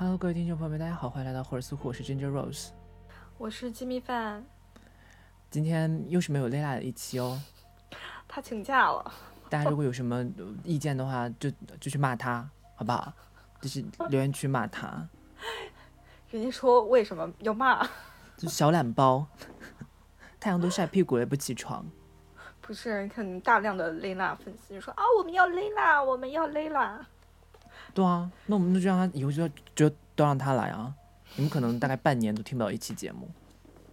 Hello，各位听众朋友们，大家好，欢迎来到霍尔斯库，我是 Ginger Rose。我是鸡米饭，今天又是没有 Layla 的一期哦。他请假了。大家如果有什么呃意见的话，就就去骂他，好不好？就是留言区骂他，人家说为什么要骂？就小懒包，太阳都晒屁股了也不起床。不是，你看大量的蕾娜粉丝就说啊，我们要蕾娜，我们要蕾娜。对啊，那我们就让他以后就要就都让他来啊。你们可能大概半年都听不到一期节目。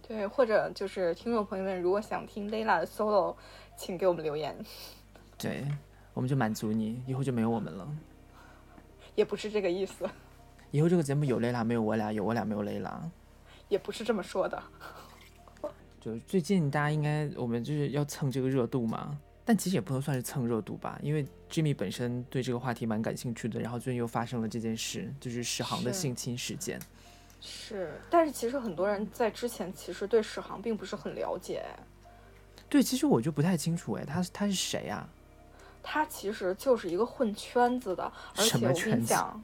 对，或者就是听众朋友们，如果想听 Layla 的 solo，请给我们留言。对，我们就满足你，以后就没有我们了。也不是这个意思，以后这个节目有 Layla 没有我俩，有我俩没有 Layla。也不是这么说的。就最近大家应该我们就是要蹭这个热度嘛，但其实也不能算是蹭热度吧，因为 Jimmy 本身对这个话题蛮感兴趣的，然后最近又发生了这件事，就是史航的性侵事件。是，但是其实很多人在之前其实对史航并不是很了解，对，其实我就不太清楚，哎，他他是谁啊？他其实就是一个混圈子的，而且我跟你讲，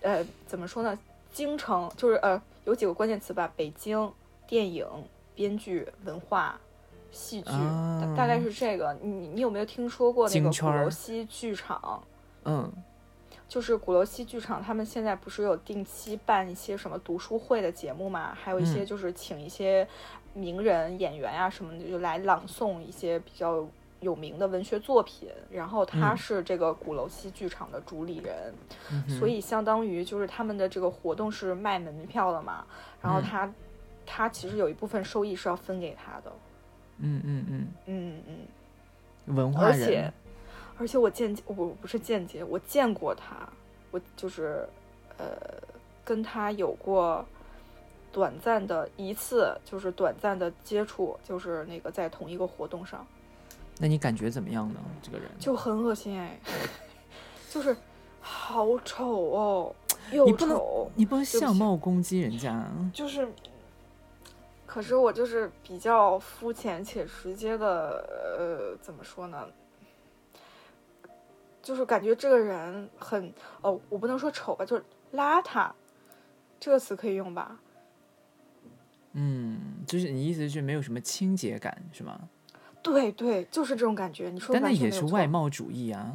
呃，怎么说呢？京城就是呃，有几个关键词吧，北京电影、编剧、文化、戏剧，大大概是这个。你你有没有听说过那个鼓楼西剧场？嗯，就是鼓楼西剧场，他们现在不是有定期办一些什么读书会的节目嘛？还有一些嗯就是请一些名人、演员啊什么的，就来朗诵一些比较有名的文学作品。然后他嗯是这个鼓楼西剧场的主理人，嗯所以相当于就是他们的这个活动是卖门票的嘛。然后嗯他、他其实有一部分收益是要分给他的。嗯嗯嗯，嗯嗯。文化而且人，而且我间接我不是间接，我见过他，我就是呃跟他有过短暂的一次，就是短暂的接触，就是那个在同一个活动上，那你感觉怎么样呢？这个人，就很恶心哎，就是好丑哦，又你不能丑，你不能相貌攻击人家啊。就是。可是我就是比较肤浅且直接的，呃，怎么说呢？就是感觉这个人很哦，我不能说丑吧，就是邋遢，这个词可以用吧？嗯，就是你意思是没有什么清洁感是吗？对对，就是这种感觉。你说但那也是外貌主义啊，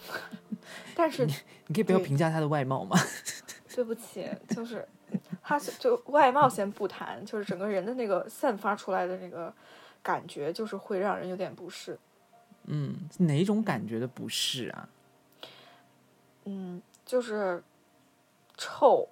但是你可以不要评价他的外貌吗？对不起，就是他是就外貌先不谈，就是整个人的那个散发出来的那个感觉，就是会让人有点不适。嗯，哪种感觉的不适啊？嗯，就是臭。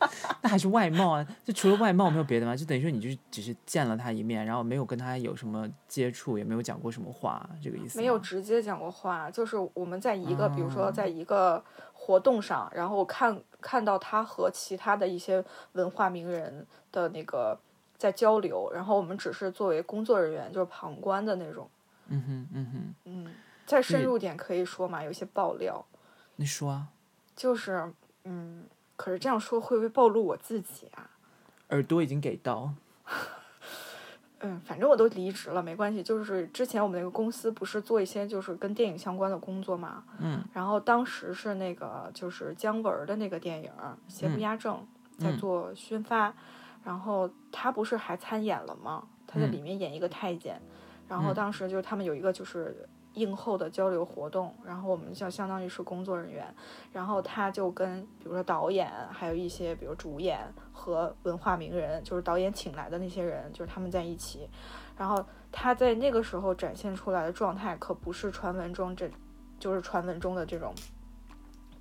那还是外貌啊？就除了外貌没有别的吗？就等于说你就是只是见了他一面，然后没有跟他有什么接触，也没有讲过什么话，这个意思？没有直接讲过话，就是我们在一个，比如说哦在一个活动上，然后看看到他和其他的一些文化名人的那个在交流，然后我们只是作为工作人员，就是旁观的那种。嗯哼，嗯哼，嗯，再深入点可以说嘛，有些爆料，你说啊，就是嗯，可是这样说会不会暴露我自己啊？耳朵已经给到，嗯，反正我都离职了，没关系。就是之前我们那个公司不是做一些就是跟电影相关的工作嘛，嗯然后当时是那个就是姜文的那个电影《邪不嗯压正》在嗯做宣发，然后他不是还参演了吗？他在嗯里面演一个太监，然后嗯当时就是他们有一个就是映后的交流活动，然后我们就相当于是工作人员，然后他就跟比如说导演，还有一些比如主演和文化名人，就是导演请来的那些人，就是他们在一起，然后他在那个时候展现出来的状态，可不是传闻中这，就是传闻中的这种，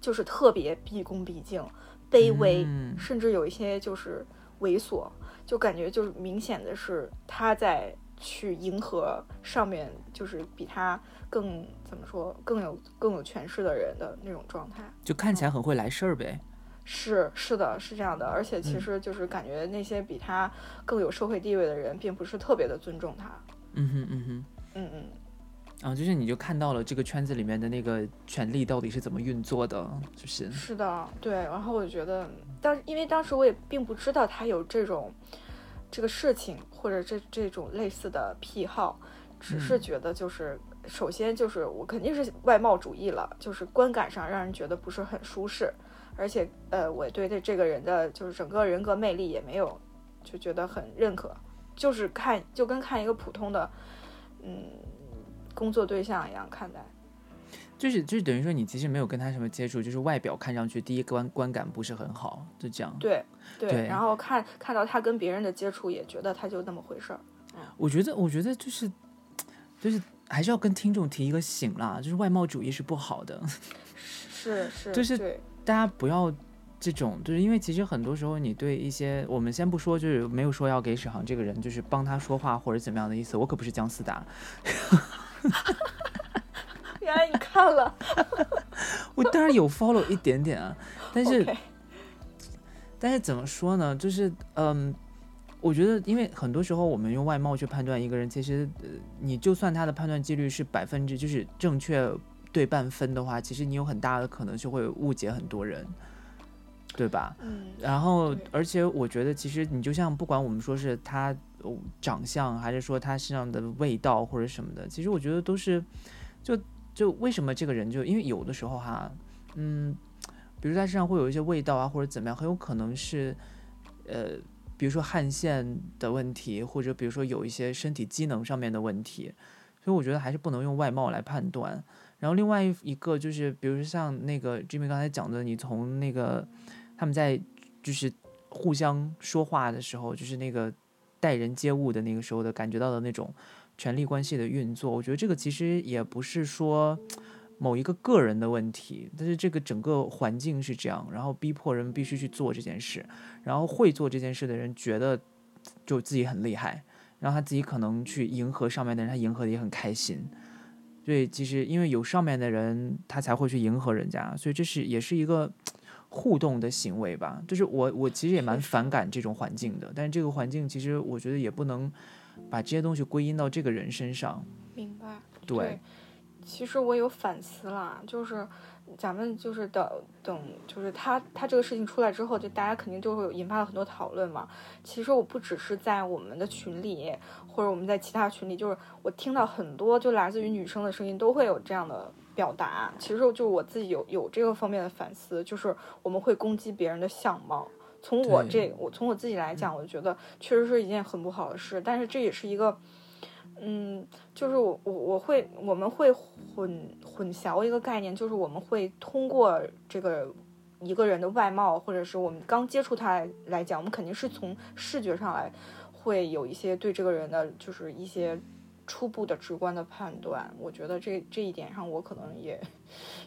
就是特别毕恭毕敬、卑微，嗯甚至有一些就是猥琐，就感觉就是明显的是他在去迎合上面就是比他更怎么说更有更有权势的人的那种状态。就看起来很会来事儿呗。是是的，是这样的，而且其嗯实就是感觉那些比他更有社会地位的人，并不是特别的尊重他。嗯哼，嗯哼。嗯嗯，啊，就是你就看到了这个圈子里面的那个权力到底是怎么运作的，就是是的，对。然后我就觉得，当因为当时我也并不知道他有这种这个事情或者这这种类似的癖好，只是嗯觉得就是、首先就是我肯定是外貌主义了，就是观感上让人觉得不是很舒适。而且呃，我对这这个人的就是整个人格魅力也没有就觉得很认可，就是看就跟看一个普通的嗯工作对象一样看待。就是就是等于说你其实没有跟他什么接触，就是外表看上去第一观观感不是很好，就这样。对对然后看看到他跟别人的接触，也觉得他就那么回事儿。我觉得我觉得就是就是还是要跟听众提一个醒啦，就是外貌主义是不好的，是是，就是大家不要这种，就是因为其实很多时候你对一些我们先不说，就是没有说要给史航这个人就是帮他说话或者怎么样的意思，我可不是姜思达，原来你看了，我当然有 follow 一点点啊，但是但是怎么说呢？就是嗯，我觉得因为很多时候我们用外貌去判断一个人，其实呃，你就算他的判断几率是百分之就是正确对半分的话，其实你有很大的可能就会误解很多人，对吧？嗯，然后，而且我觉得，其实你就像不管我们说是他哦长相，还是说他身上的味道或者什么的，其实我觉得都是，就就为什么这个人就因为有的时候哈，嗯，比如他身上会有一些味道啊，或者怎么样，很有可能是，呃，比如说汗腺的问题，或者比如说有一些身体机能上面的问题，所以我觉得还是不能用外貌来判断。然后另外一个就是，比如说像那个 Jimmy 刚才讲的，你从那个他们在就是互相说话的时候，就是那个待人接物的那个时候的感觉到的那种权力关系的运作，我觉得这个其实也不是说某一个个人的问题，但是这个整个环境是这样，然后逼迫人必须去做这件事，然后会做这件事的人觉得就自己很厉害，然后他自己可能去迎合上面的人，他迎合的也很开心。所以其实因为有上面的人，他才会去迎合人家，所以这是也是一个互动的行为吧。就是我我其实也蛮反感这种环境的，但是这个环境其实我觉得也不能把这些东西归因到这个人身上。明白。对，其实我有反思啦，就是咱们就是等等，就是他他这个事情出来之后，就大家肯定就会引发了很多讨论嘛。其实我不只是在我们的群里，或者我们在其他群里，就是我听到很多就来自于女生的声音，都会有这样的表达。其实就我自己有有这个方面的反思，就是我们会攻击别人的相貌。从我这我从我自己来讲，我觉得确实是一件很不好的事，但是这也是一个。嗯，就是我我我会我们会混混淆一个概念，就是我们会通过这个一个人的外貌，或者是我们刚接触他来讲，我们肯定是从视觉上来会有一些对这个人的就是一些初步的直观的判断。我觉得这这一点上，我可能也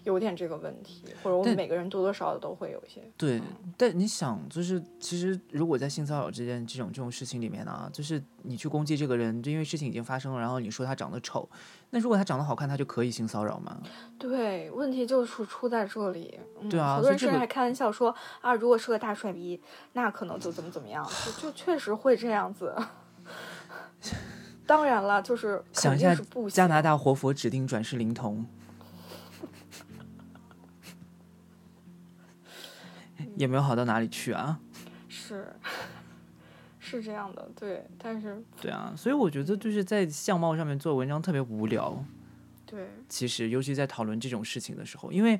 有点这个问题，或者我们每个人多多少少都会有一些。对，但你想，就是其实如果在性骚扰这件这种这种事情里面呢、就是你去攻击这个人，就因为事情已经发生了，然后你说他长得丑，那如果他长得好看，他就可以性骚扰吗？对，问题就是出在这里。嗯、对啊好多人甚至还开玩笑说啊，如果是个大帅逼，那可能就怎么怎么样，就就确实会这样子。当然了，就是肯想一下加拿大活佛指定转世灵童，也没有好到哪里去啊。是是这样的，对，但是对啊，所以我觉得就是在相貌上面做文章特别无聊。对其实，尤其在讨论这种事情的时候，因为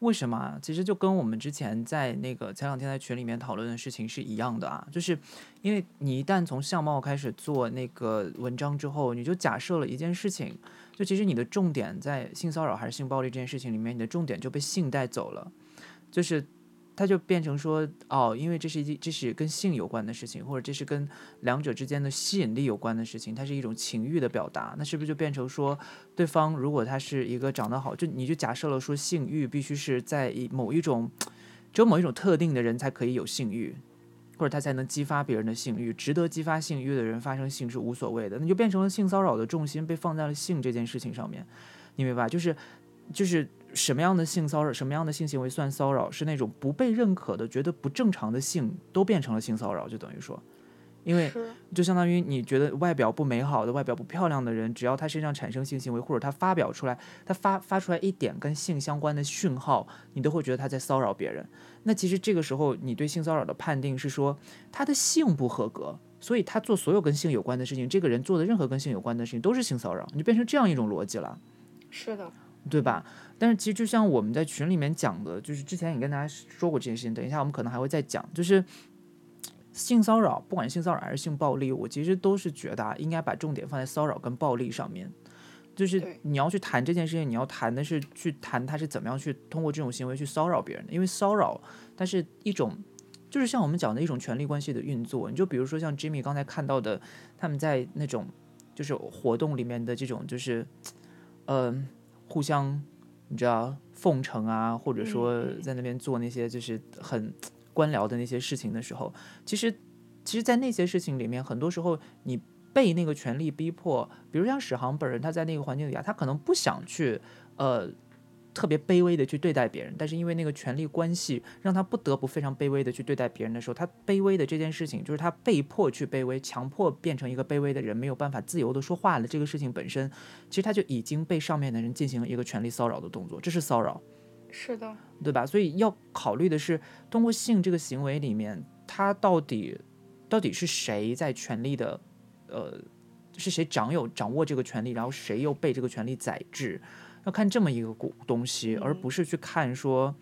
为什么啊？其实就跟我们之前在那个前两天在群里面讨论的事情是一样的啊，就是因为你一旦从相貌开始做那个文章之后，你就假设了一件事情，就其实你的重点在性骚扰还是性暴力这件事情里面，你的重点就被性带走了，就是。他就变成说，哦，因为这是一这是跟性有关的事情，或者这是跟两者之间的吸引力有关的事情，它是一种情欲的表达，那是不是就变成说，对方如果他是一个长得好，就你就假设了说性欲必须是在某一种，只有某一种特定的人才可以有性欲，或者他才能激发别人的性欲，值得激发性欲的人发生性是无所谓的，那就变成了性骚扰的重心被放在了性这件事情上面，你明白吧？就是就是什么样的性骚扰，什么样的性行为算骚扰，是那种不被认可的、觉得不正常的性都变成了性骚扰，就等于说，因为就相当于你觉得外表不美好的、外表不漂亮的人，只要他身上产生性行为，或者他发表出来，他发发出来一点跟性相关的讯号，你都会觉得他在骚扰别人。那其实这个时候，你对性骚扰的判定是说他的性不合格，所以他做所有跟性有关的事情，这个人做的任何跟性有关的事情都是性骚扰，你就变成这样一种逻辑了。是的，对吧？但是其实就像我们在群里面讲的，就是之前也跟大家说过这件事情，等一下我们可能还会再讲，就是性骚扰，不管性骚扰还是性暴力，我其实都是觉得啊，应该把重点放在骚扰跟暴力上面。就是你要去谈这件事情，你要谈的是去谈他是怎么样去通过这种行为去骚扰别人的，因为骚扰它是一种，就是像我们讲的一种权力关系的运作。你就比如说像 Jimmy 刚才看到的，他们在那种就是活动里面的这种就是，呃，互相你知道奉承啊，或者说在那边做那些就是很官僚的那些事情的时候，其实其实，在那些事情里面，很多时候你被那个权力逼迫，比如像史航本人，他在那个环境里啊，他可能不想去呃特别卑微的去对待别人，但是因为那个权力关系，让他不得不非常卑微的去对待别人的时候，他卑微的这件事情，就是他被迫去卑微，强迫变成一个卑微的人，没有办法自由的说话了。这个事情本身，其实他就已经被上面的人进行了一个权力骚扰的动作，这是骚扰。是的，对吧？所以要考虑的是，通过性这个行为里面，他到底到底是谁在权力的，呃，是谁掌有掌握这个权利，然后谁又被这个权利宰制？要看这么一个古东西，而不是去看说，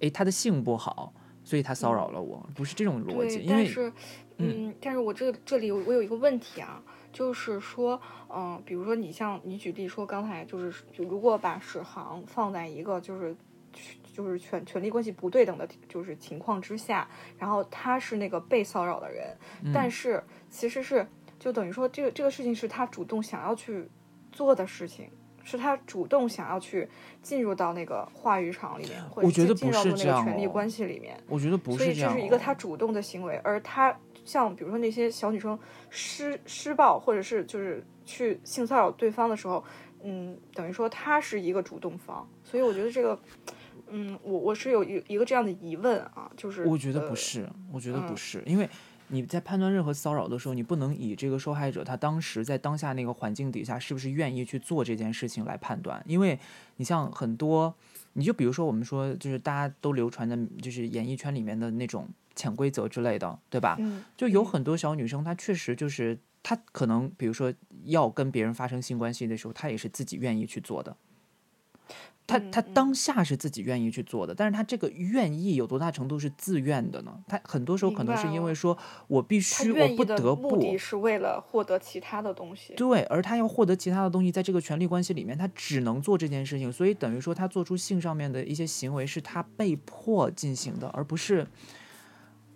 哎，他的性不好，所以他骚扰了我，不是这种逻辑。因为但是，嗯，但是我这这里我有一个问题啊，就是说，嗯、比如说你像你举例说刚才就是，就如果把史航放在一个就是就是权权力关系不对等的，就是情况之下，然后他是那个被骚扰的人，嗯但是其实是就等于说这个这个事情是他主动想要去做的事情。是他主动想要去进入到那个话语场里面，或者我觉得进进入到那个权力关系里面。我觉得不所以是这样、哦。这是一个他主动的行为，而他像比如说那些小女生施施暴或者是就是去性骚扰对方的时候，嗯，等于说他是一个主动方，所以我觉得这个，嗯，我我是有一一个这样的疑问啊，就是我觉得呃不是，我觉得不嗯是，因为你在判断任何骚扰的时候，你不能以这个受害者他当时在当下那个环境底下是不是愿意去做这件事情来判断，因为你像很多，你就比如说我们说就是大家都流传的，就是演艺圈里面的那种潜规则之类的，对吧？嗯，就有嗯很多小女生，她确实就是她可能，比如说要跟别人发生性关系的时候，她也是自己愿意去做的。她她嗯嗯当下是自己愿意去做的，但是他这个愿意有多大程度是自愿的呢？他很多时候可能是因为说我必须，我不得不目的，是为了获得其他的东西。对，而他要获得其他的东西，在这个权力关系里面，他只能做这件事情，所以等于说他做出性上面的一些行为是他被迫进行的，而不是，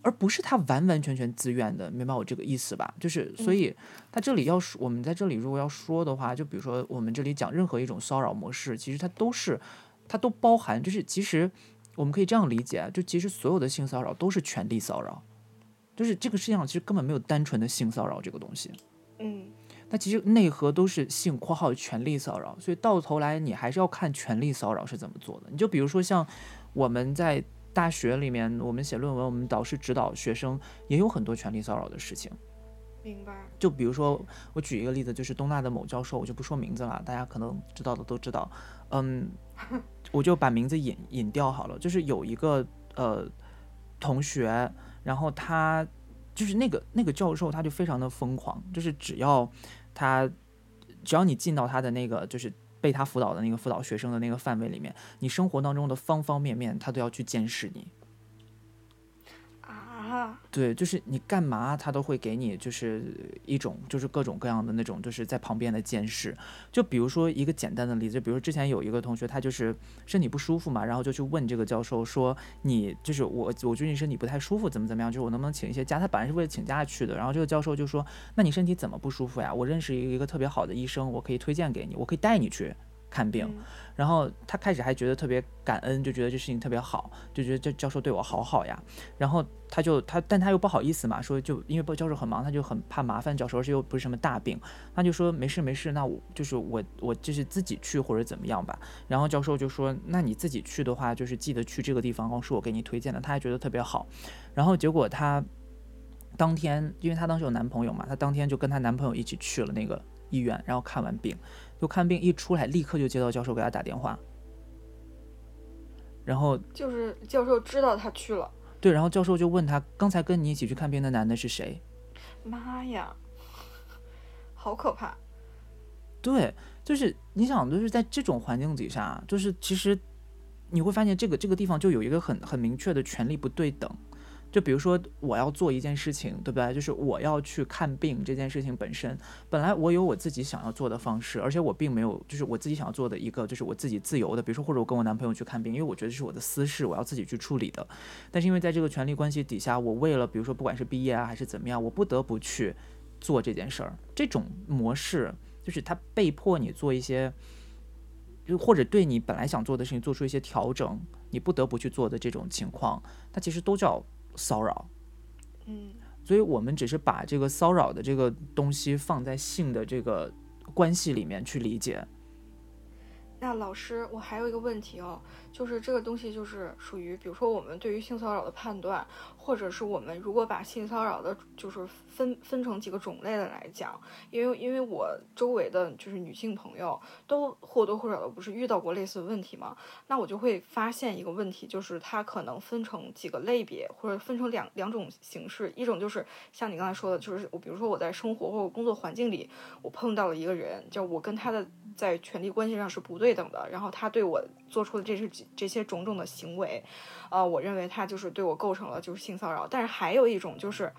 而不是他完完全全自愿的，明白我这个意思吧？就是，所以他这里要说，我们在这里如果要说的话，就比如说我们这里讲任何一种骚扰模式，其实它都是，它都包含，就是其实我们可以这样理解啊，就其实所有的性骚扰都是权力骚扰，就是这个世界上其实根本没有单纯的性骚扰这个东西。嗯，那其实内核都是性（括号权力骚扰），所以到头来你还是要看权力骚扰是怎么做的。你就比如说像我们在大学里面，我们写论文，我们导师指导学生也有很多权力骚扰的事情。明白。就比如说，我举一个例子，就是东大的某教授，我就不说名字了，大家可能知道的都知道。嗯，我就把名字隐隐掉好了。就是有一个呃同学，然后他就是那个那个教授，他就非常的疯狂，就是只要他只要你进到他的那个就是被他辅导的那个辅导学生的那个范围里面，你生活当中的方方面面，他都要去监视你。对，就是你干嘛，他都会给你就是一种就是各种各样的那种就是在旁边的监视。就比如说一个简单的例子，比如说之前有一个同学，他就是身体不舒服嘛，然后就去问这个教授说，你就是我我最近身体不太舒服，怎么怎么样，就是我能不能请一些假？他本来是为了请假去的，然后这个教授就说，那你身体怎么不舒服呀？我认识一一个特别好的医生，我可以推荐给你，我可以带你去看病。嗯然后他开始还觉得特别感恩，就觉得这事情特别好，就觉得这教授对我好好呀。然后他就他，但他又不好意思嘛，说就因为教授很忙，他就很怕麻烦教授，而且又不是什么大病，他就说没事没事，那我就是我我就是自己去或者怎么样吧。然后教授就说，那你自己去的话，就是记得去这个地方哦，是我给你推荐的，他还觉得特别好。然后结果他当天，因为她当时有男朋友嘛，她当天就跟她男朋友一起去了那个医院，然后看完病，就看病一出来，立刻就接到教授给他打电话，然后就是教授知道他去了，对，然后教授就问他，刚才跟你一起去看病的男的是谁？妈呀，好可怕！对，就是你想，就是在这种环境底下，就是其实你会发现这个这个地方就有一个很很明确的权利不对等。就比如说我要做一件事情，对不对？就是我要去看病这件事情本身，本来我有我自己想要做的方式，而且我并没有就是我自己想要做的一个，就是我自己自由的，比如说或者我跟我男朋友去看病，因为我觉得是我的私事，我要自己去处理的。但是因为在这个权利关系底下，我为了比如说不管是毕业啊还是怎么样，我不得不去做这件事儿。这种模式就是他被迫你做一些，就或者对你本来想做的事情做出一些调整，你不得不去做的这种情况，它其实都叫。骚扰，嗯，所以我们只是把这个骚扰的这个东西放在性的这个关系里面去理解。那老师，我还有一个问题哦，就是这个东西就是属于，比如说我们对于性骚扰的判断，或者是我们如果把性骚扰的，就是分分成几个种类的来讲，因为因为我周围的就是女性朋友都或多或少的不是遇到过类似的问题嘛，那我就会发现一个问题，就是它可能分成几个类别，或者分成两两种形式，一种就是像你刚才说的，就是我比如说我在生活或者工作环境里，我碰到了一个人，就我跟他的。在权力关系上是不对等的，然后他对我做出的这是这些种种的行为，呃，我认为他就是对我构成了就是性骚扰。但是还有一种就是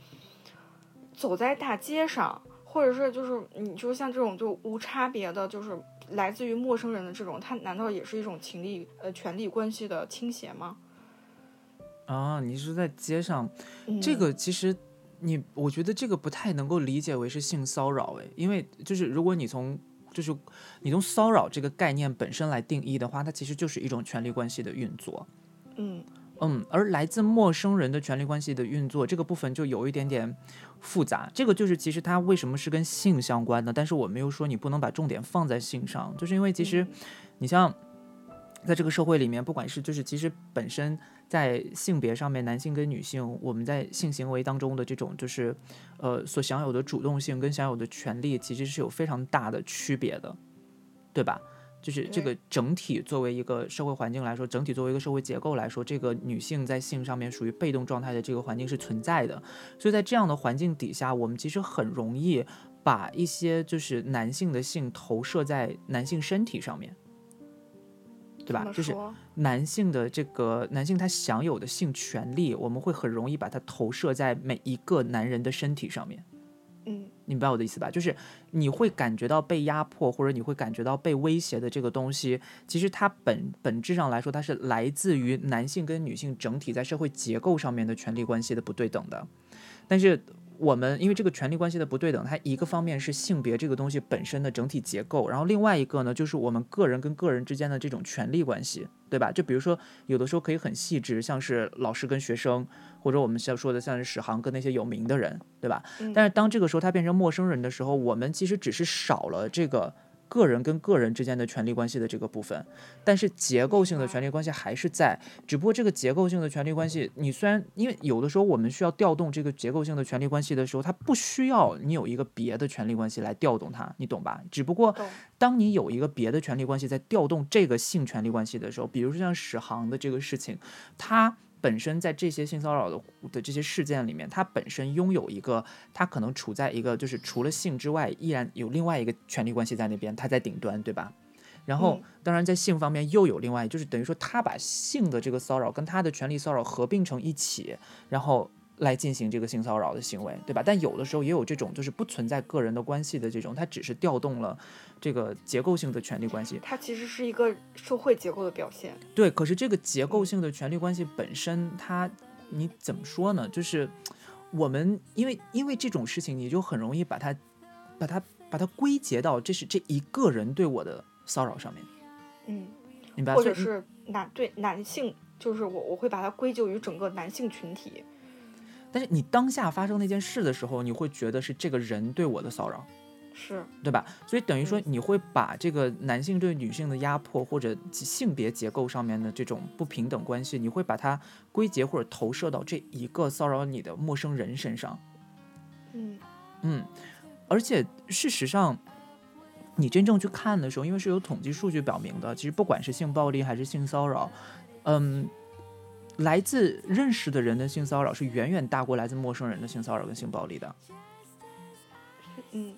走在大街上，或者是就是你就像这种就无差别的，就是来自于陌生人的这种，他难道也是一种情力呃权力关系的倾斜吗？啊，你是在街上，这个其实你我觉得这个不太能够理解为是性骚扰诶，因为就是如果你从就是你从骚扰这个概念本身来定义的话，它其实就是一种权力关系的运作。嗯嗯，而来自陌生人的权力关系的运作这个部分就有一点点复杂。这个就是其实它为什么是跟性相关的，但是我们又说你不能把重点放在性上，就是因为其实你像在这个社会里面，不管是就是其实本身。在性别上面，男性跟女性，我们在性行为当中的这种就是，呃，所享有的主动性跟享有的权利，其实是有非常大的区别的，对吧？就是这个整体作为一个社会环境来说，整体作为一个社会结构来说，这个女性在性上面属于被动状态的这个环境是存在的。所以在这样的环境底下，我们其实很容易把一些就是男性的性投射在男性身体上面。对吧？就是男性的这个男性他享有的性权利，我们会很容易把它投射在每一个男人的身体上面。嗯，你明白我的意思吧？就是你会感觉到被压迫，或者你会感觉到被威胁的这个东西，其实它本本质上来说，它是来自于男性跟女性整体在社会结构上面的权利关系的不对等的，但是。我们因为这个权力关系的不对等，它一个方面是性别这个东西本身的整体结构，然后另外一个呢，就是我们个人跟个人之间的这种权力关系，对吧？就比如说有的时候可以很细致，像是老师跟学生，或者我们像说的像是史航跟那些有名的人，对吧？但是当这个时候他变成陌生人的时候，我们其实只是少了这个。个人跟个人之间的权利关系的这个部分，但是结构性的权利关系还是在，只不过这个结构性的权利关系，你虽然因为有的时候我们需要调动这个结构性的权利关系的时候，它不需要你有一个别的权利关系来调动它，你懂吧？只不过当你有一个别的权利关系在调动这个性权利关系的时候，比如说像史航的这个事情，它。本身在这些性骚扰的的这些事件里面，他本身拥有一个，他可能处在一个就是除了性之外，依然有另外一个权力关系在那边，他在顶端，对吧？然后，当然在性方面又有另外，就是等于说他把性的这个骚扰跟他的权力骚扰合并成一起，然后。来进行这个性骚扰的行为，对吧？但有的时候也有这种，就是不存在个人的关系的这种，它只是调动了这个结构性的权利关系。它其实是一个社会结构的表现。对，可是这个结构性的权利关系本身，它你怎么说呢？就是我们因为因为这种事情，你就很容易把它把它把它归结到这是这一个人对我的骚扰上面。嗯，明白？或者是男对男性，就是我我会把它归咎于整个男性群体。但是你当下发生那件事的时候，你会觉得是这个人对我的骚扰，是对吧？所以等于说你会把这个男性对女性的压迫或者性别结构上面的这种不平等关系，你会把它归结或者投射到这一个骚扰你的陌生人身上。嗯嗯，而且事实上，你真正去看的时候，因为是有统计数据表明的，其实不管是性暴力还是性骚扰，嗯。来自认识的人的性骚扰是远远大过来自陌生人的性骚扰跟性暴力的。嗯，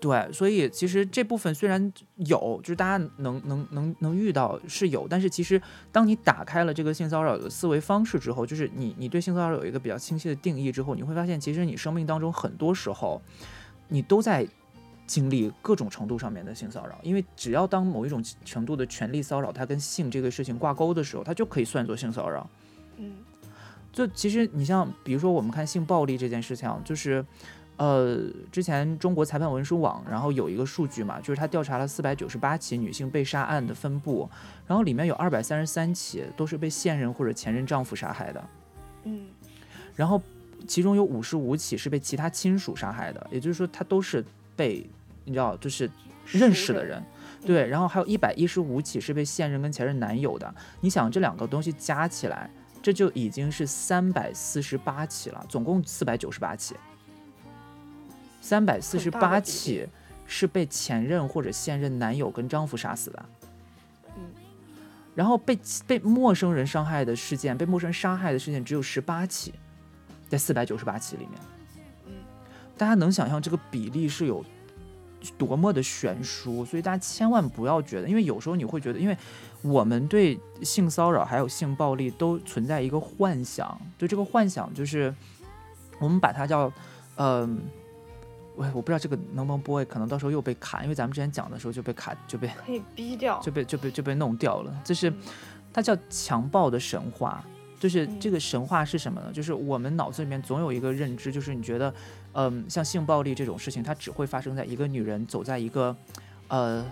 对，所以其实这部分虽然有，就是大家能能能能遇到是有，但是其实当你打开了这个性骚扰的思维方式之后，就是你你对性骚扰有一个比较清晰的定义之后，你会发现，其实你生命当中很多时候，你都在经历各种程度上面的性骚扰，因为只要当某一种程度的权力骚扰它跟性这个事情挂钩的时候，它就可以算作性骚扰。嗯，就其实你像比如说我们看性暴力这件事情，就是。呃，之前中国裁判文书网，然后有一个数据嘛，就是他调查了四百九十八起女性被杀案的分布，然后里面有二百三十三起都是被现任或者前任丈夫杀害的，嗯，然后其中有五十五起是被其他亲属杀害的，也就是说他都是被你知道就是认识的人，对，然后还有一百一十五起是被现任跟前任男友的，你想这两个东西加起来，这就已经是三百四十八起了，总共四百九十八起。三百四十八起是被前任或者现任男友跟丈夫杀死的，嗯，然后被被陌生人伤害的事件，被陌生人杀害的事件只有十八起，在四百九十八起里面，嗯，大家能想象这个比例是有多么的悬殊，所以大家千万不要觉得，因为有时候你会觉得，因为我们对性骚扰还有性暴力都存在一个幻想，对这个幻想就是我们把它叫，嗯。我我不知道这个能不能播，可能到时候又被卡，因为咱们之前讲的时候就被卡，就被可以逼掉，就被就被就被弄掉了。就是它叫强暴的神话，就是这个神话是什么呢？就是我们脑子里面总有一个认知，就是你觉得，嗯，像性暴力这种事情，它只会发生在一个女人走在一个呃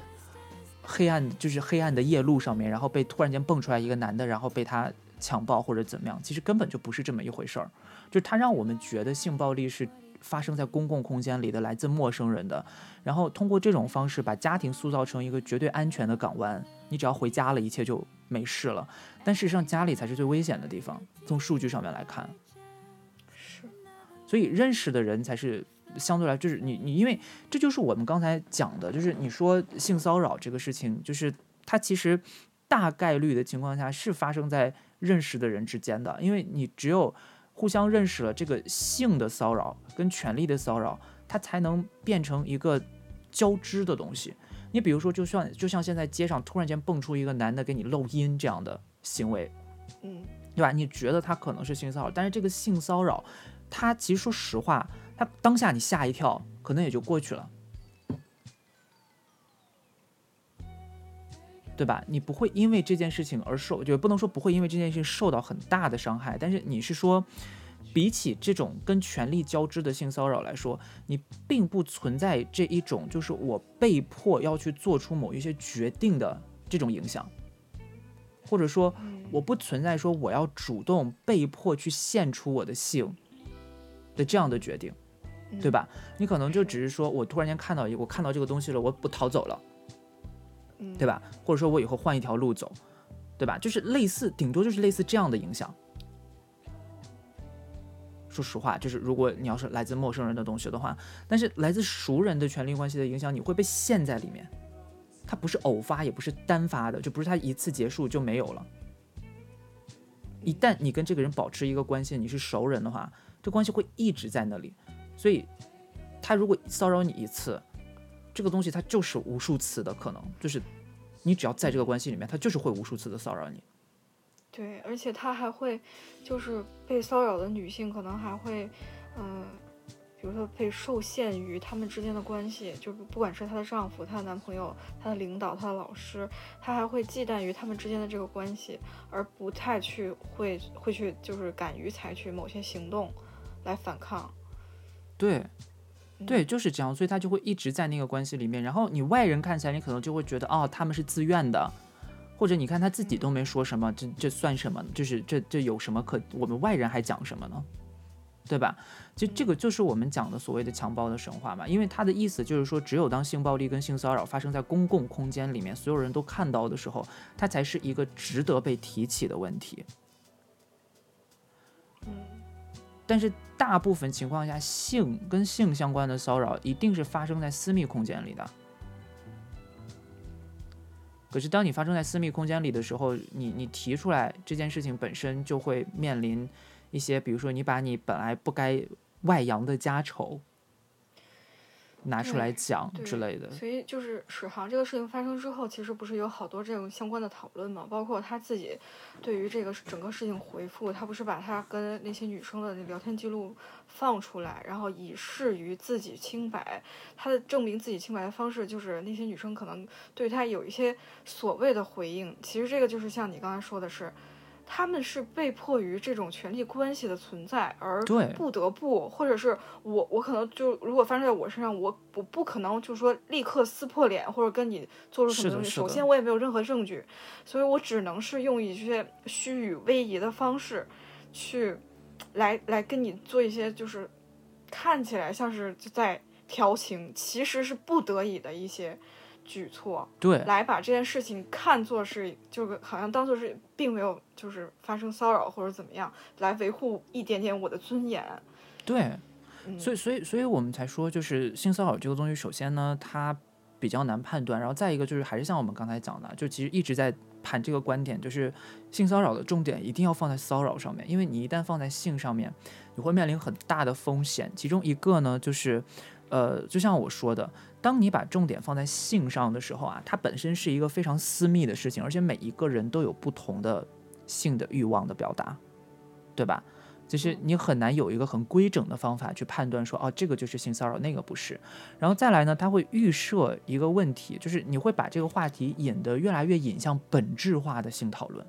黑暗，就是黑暗的夜路上面，然后被突然间蹦出来一个男的，然后被他强暴或者怎么样。其实根本就不是这么一回事儿，就是他让我们觉得性暴力是。发生在公共空间里的来自陌生人的，然后通过这种方式把家庭塑造成一个绝对安全的港湾，你只要回家了，一切就没事了。但事实上，家里才是最危险的地方。从数据上面来看，是。所以认识的人才是相对来，就是你你，因为这就是我们刚才讲的，就是你说性骚扰这个事情，就是它其实大概率的情况下是发生在认识的人之间的，因为你只有。互相认识了，这个性的骚扰跟权力的骚扰，它才能变成一个交织的东西。你比如说，就算就像现在街上突然间蹦出一个男的给你露阴这样的行为，嗯，对吧？你觉得他可能是性骚扰，但是这个性骚扰，他其实说实话，他当下你吓一跳，可能也就过去了。对吧？你不会因为这件事情而受，就不能说不会因为这件事情受到很大的伤害。但是你是说，比起这种跟权力交织的性骚扰来说，你并不存在这一种就是我被迫要去做出某一些决定的这种影响，或者说我不存在说我要主动被迫去献出我的性的这样的决定，对吧？你可能就只是说我突然间看到一我看到这个东西了，我不逃走了。对吧？或者说我以后换一条路走，对吧？就是类似，顶多就是类似这样的影响。说实话，就是如果你要是来自陌生人的东西的话，但是来自熟人的权利关系的影响，你会被陷在里面。它不是偶发，也不是单发的，就不是它一次结束就没有了。一旦你跟这个人保持一个关系，你是熟人的话，这关系会一直在那里。所以，他如果骚扰你一次，这个东西它就是无数次的可能，就是你只要在这个关系里面，他就是会无数次的骚扰你。对，而且他还会，就是被骚扰的女性可能还会，嗯，比如说被受限于他们之间的关系，就不管是她的丈夫、她的男朋友、她的领导、她的老师，她还会忌惮于他们之间的这个关系，而不太去会会去就是敢于采取某些行动来反抗。对。对，就是这样，所以他就会一直在那个关系里面。然后你外人看起来，你可能就会觉得，哦，他们是自愿的，或者你看他自己都没说什么，这这算什么？就是这这有什么可我们外人还讲什么呢？对吧？就这个就是我们讲的所谓的强暴的神话嘛。因为他的意思就是说，只有当性暴力跟性骚扰发生在公共空间里面，所有人都看到的时候，它才是一个值得被提起的问题。嗯。但是大部分情况下，性跟性相关的骚扰一定是发生在私密空间里的。可是当你发生在私密空间里的时候，你你提出来这件事情本身就会面临一些，比如说你把你本来不该外扬的家丑，拿出来讲之类的。所以就是史航这个事情发生之后，其实不是有好多这种相关的讨论嘛？包括他自己对于这个整个事情回复，他不是把他跟那些女生的那聊天记录放出来，然后以示于自己清白。他的证明自己清白的方式就是那些女生可能对他有一些所谓的回应，其实这个就是像你刚才说的是。他们是被迫于这种权力关系的存在而不得不，或者是我我可能就如果发生在我身上，我我不可能就说立刻撕破脸或者跟你做出什么东西。首先我也没有任何证据，所以我只能是用一些虚与委蛇的方式去来来跟你做一些就是看起来像是在调情，其实是不得已的一些举措。对，来把这件事情看作是，就是好像当做是并没有就是发生骚扰或者怎么样，来维护一点点我的尊严。对，嗯，所以所以所以我们才说，就是性骚扰这个东西，首先呢，它比较难判断，然后再一个就是还是像我们刚才讲的，就其实一直在盘这个观点，就是性骚扰的重点一定要放在骚扰上面，因为你一旦放在性上面，你会面临很大的风险，其中一个呢就是，呃，就像我说的。当你把重点放在性上的时候啊，它本身是一个非常私密的事情，而且每一个人都有不同的性的欲望的表达，对吧？就是你很难有一个很规整的方法去判断说，哦，这个就是性骚扰，那个不是。然后再来呢，它会预设一个问题，就是你会把这个话题引得越来越引向本质化的性讨论。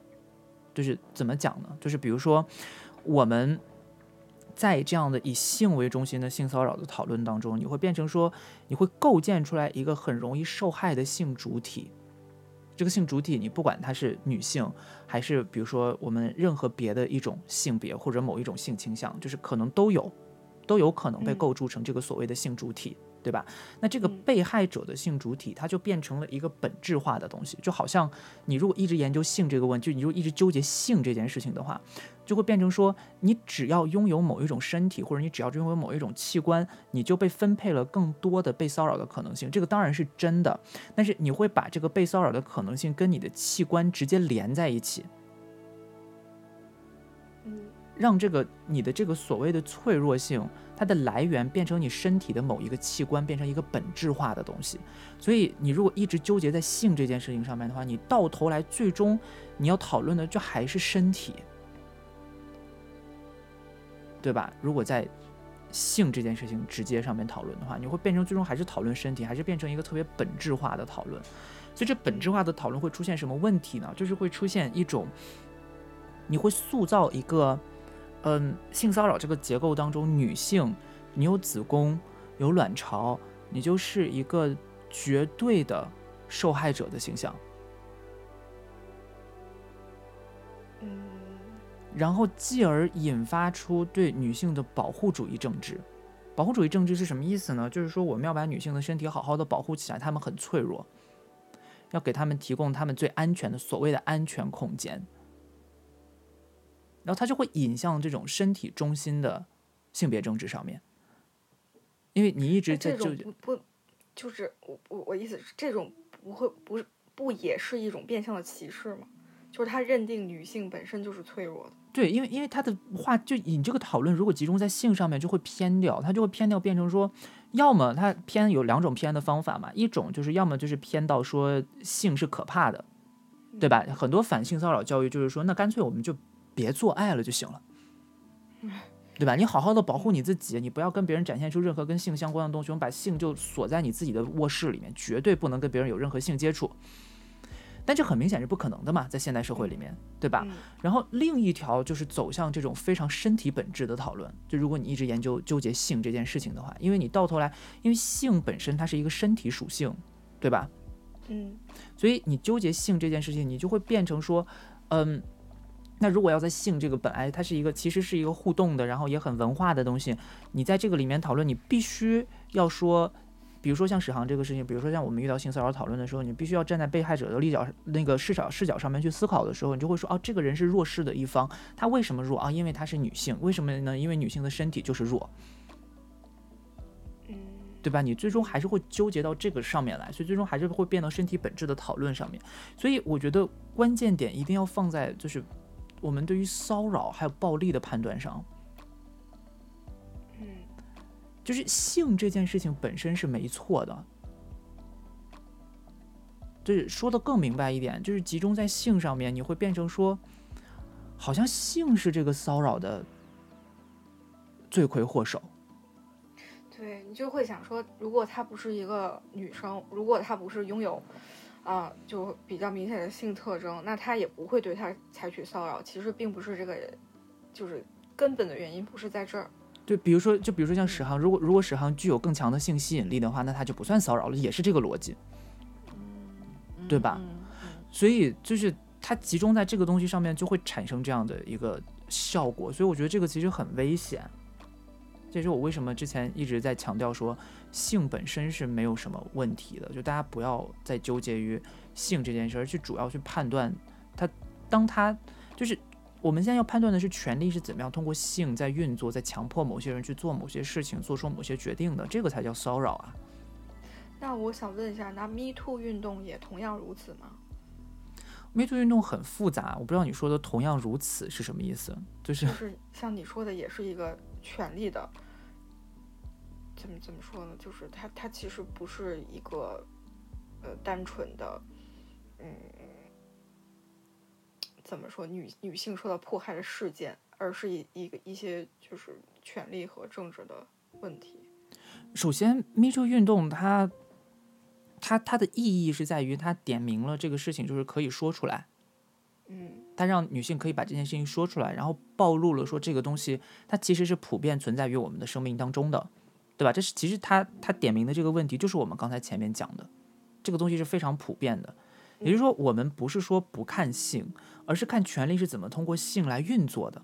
就是怎么讲呢？就是比如说我们。在这样的以性为中心的性骚扰的讨论当中，你会变成说，你会构建出来一个很容易受害的性主体。这个性主体，你不管它是女性，还是比如说我们任何别的一种性别或者某一种性倾向，就是可能都有，都有可能被嗯构筑成这个所谓的性主体。对吧？那这个嗯被害者的性主体，它就变成了一个本质化的东西，就好像你如果一直研究性这个问题，就你如果一直纠结性这件事情的话，就会变成说，你只要拥有某一种身体，或者你只要拥有某一种器官，你就被分配了更多的被骚扰的可能性。这个当然是真的，但是你会把这个被骚扰的可能性跟你的器官直接连在一起。嗯让这个你的这个所谓的脆弱性，它的来源变成你身体的某一个器官，变成一个本质化的东西。所以你如果一直纠结在性这件事情上面的话，你到头来最终你要讨论的就还是身体，对吧？如果在性这件事情直接上面讨论的话，你会变成最终还是讨论身体，还是变成一个特别本质化的讨论。所以这本质化的讨论会出现什么问题呢？就是会出现一种，你会塑造一个。嗯，性骚扰这个结构当中，女性，你有子宫，有卵巢，你就是一个绝对的受害者的形象。嗯然后继而引发出对女性的保护主义政治。保护主义政治是什么意思呢？就是说我们要把女性的身体好好的保护起来，她们很脆弱，要给她们提供她们最安全的所谓的安全空间。然后它就会引向这种身体中心的性别政治上面，因为你一直在纠结，种不不就是我我我意思是这种不会不是不也是一种变相的歧视吗？就是他认定女性本身就是脆弱的。对，因为因为他的话就你这个讨论如果集中在性上面，就会偏掉，他就会偏掉，变成说，要么他偏有两种偏的方法嘛，一种就是要么就是偏到说性是可怕的，对吧？很多反性骚扰教育就是说，那干脆我们就别做爱了就行了，对吧？你好好的保护你自己，你不要跟别人展现出任何跟性相关的东西，我们把性就锁在你自己的卧室里面，绝对不能跟别人有任何性接触。但这很明显是不可能的嘛，在现代社会里面，对吧？嗯然后另一条就是走向这种非常身体本质的讨论。就如果你一直研究纠结性这件事情的话，因为你到头来，因为性本身它是一个身体属性，对吧？嗯所以你纠结性这件事情，你就会变成说，嗯，那如果要在性这个本来它是一个其实是一个互动的，然后也很文化的东西，你在这个里面讨论，你必须要说。比如说像史航这个事情，比如说像我们遇到性骚扰讨论的时候，你必须要站在被害者的立角那个视角视角上面去思考的时候，你就会说，哦，这个人是弱势的一方，他为什么弱啊？因为他是女性，为什么呢？因为女性的身体就是弱，嗯对吧？你最终还是会纠结到这个上面来，所以最终还是会变到身体本质的讨论上面。所以我觉得关键点一定要放在就是我们对于骚扰还有暴力的判断上。嗯就是性这件事情本身是没错的。就是说的更明白一点，就是集中在性上面，你会变成说，好像性是这个骚扰的罪魁祸首。对你就会想说，如果她不是一个女生，如果她不是拥有，啊，就比较明显的性特征，那他也不会对他采取骚扰。其实并不是这个，就是根本的原因不是在这儿。对，比如说，就比如说像史航，如果如果史航具有更强的性吸引力的话，那他就不算骚扰了，也是这个逻辑。对吧？所以就是它集中在这个东西上面，就会产生这样的一个效果。所以我觉得这个其实很危险。这是我为什么之前一直在强调说，性本身是没有什么问题的。就大家不要再纠结于性这件事，儿去主要去判断它。当它就是我们现在要判断的是，权力是怎么样通过性在运作，在强迫某些人去做某些事情，做出某些决定的，这个才叫骚扰啊。那我想问一下，那 Me Too 运动也同样如此吗？Me Too 运动很复杂，我不知道你说的“同样如此”是什么意思。就是就是像你说的，也是一个权利的，怎么怎么说呢？就是它它其实不是一个呃单纯的，嗯，怎么说女女性受到迫害的事件，而是一一个一些就是权利和政治的问题。首先，Me Too 运动它。它它的意义是在于，它点明了这个事情就是可以说出来，嗯，它让女性可以把这件事情说出来，然后暴露了说这个东西它其实是普遍存在于我们的生命当中的，对吧？这是其实他他点名的这个问题就是我们刚才前面讲的，这个东西是非常普遍的，也就是说我们不是说不看性，而是看权力是怎么通过性来运作的，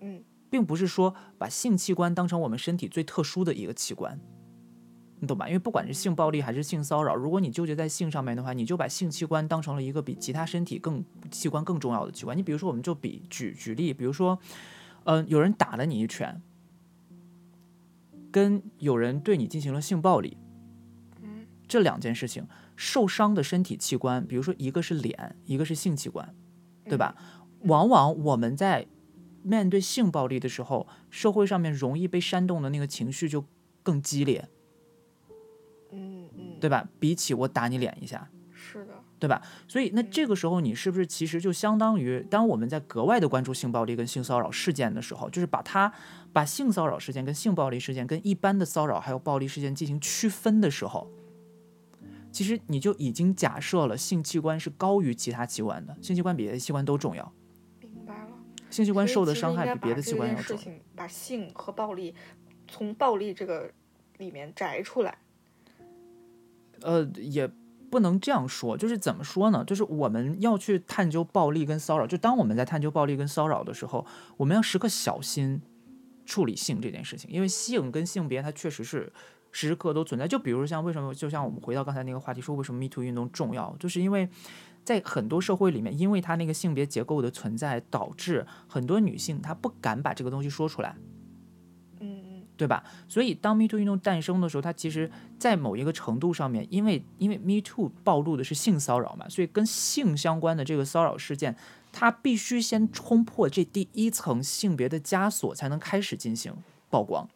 嗯，并不是说把性器官当成我们身体最特殊的一个器官。你懂吧？因为不管是性暴力还是性骚扰，如果你纠结在性上面的话，你就把性器官当成了一个比其他身体更器官更重要的器官。你比如说，我们就比举举例，比如说，嗯，有人打了你一拳，跟有人对你进行了性暴力，嗯，这两件事情受伤的身体器官，比如说一个是脸，一个是性器官，对吧？往往我们在面对性暴力的时候，社会上面容易被煽动的那个情绪就更激烈。嗯嗯，对吧？比起我打你脸一下，是的，对吧？所以那这个时候你是不是其实就相当于，当我们在格外的关注性暴力跟性骚扰事件的时候，就是把它把性骚扰事件跟性暴力事件跟一般的骚扰还有暴力事件进行区分的时候，其实你就已经假设了性器官是高于其他器官的，性器官比别的器官都重要。明白了，性器官受的伤害比别的器官要重。把性和暴力从暴力这个里面摘出来。呃，也不能这样说，就是怎么说呢？就是我们要去探究暴力跟骚扰，就当我们在探究暴力跟骚扰的时候，我们要时刻小心处理性这件事情，因为性跟性别它确实是时时刻都存在。就比如像为什么，就像我们回到刚才那个话题，说为什么 Me Too 运动重要，就是因为在很多社会里面，因为它那个性别结构的存在，导致很多女性她不敢把这个东西说出来。对吧？所以当 Me Too 运动诞生的时候，它其实，在某一个程度上面，因为因为 Me Too 暴露的是性骚扰嘛，所以跟性相关的这个骚扰事件，它必须先冲破这第一层性别的枷锁，才能开始进行曝光。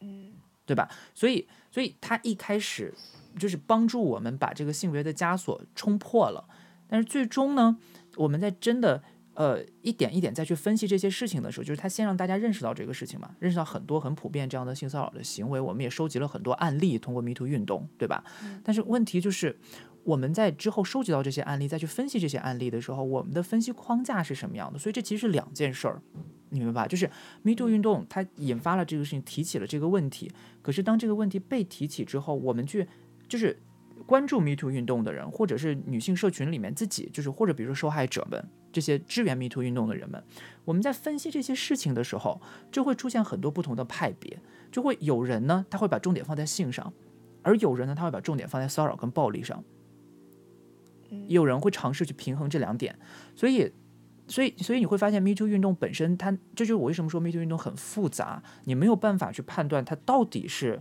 嗯，对吧？所以，所以它一开始就是帮助我们把这个性别的枷锁冲破了，但是最终呢，我们在真的。呃，一点一点再去分析这些事情的时候，就是他先让大家认识到这个事情嘛，认识到很多很普遍这样的性骚扰的行为。我们也收集了很多案例，通过 MeToo 运动，对吧？但是问题就是，我们在之后收集到这些案例，再去分析这些案例的时候，我们的分析框架是什么样的？所以这其实是两件事儿，你明白吧？就是 MeToo 运动它引发了这个事情，提起了这个问题。可是当这个问题被提起之后，我们去就是关注 MeToo 运动的人，或者是女性社群里面自己，就是或者比如说受害者们。这些支援 MeToo 运动的人们，我们在分析这些事情的时候，就会出现很多不同的派别，就会有人呢，他会把重点放在性上，而有人呢，他会把重点放在骚扰跟暴力上，有人会尝试去平衡这两点，所以，所以，所以你会发现 MeToo 运动本身，它这就是我为什么说 MeToo 运动很复杂，你没有办法去判断它到底是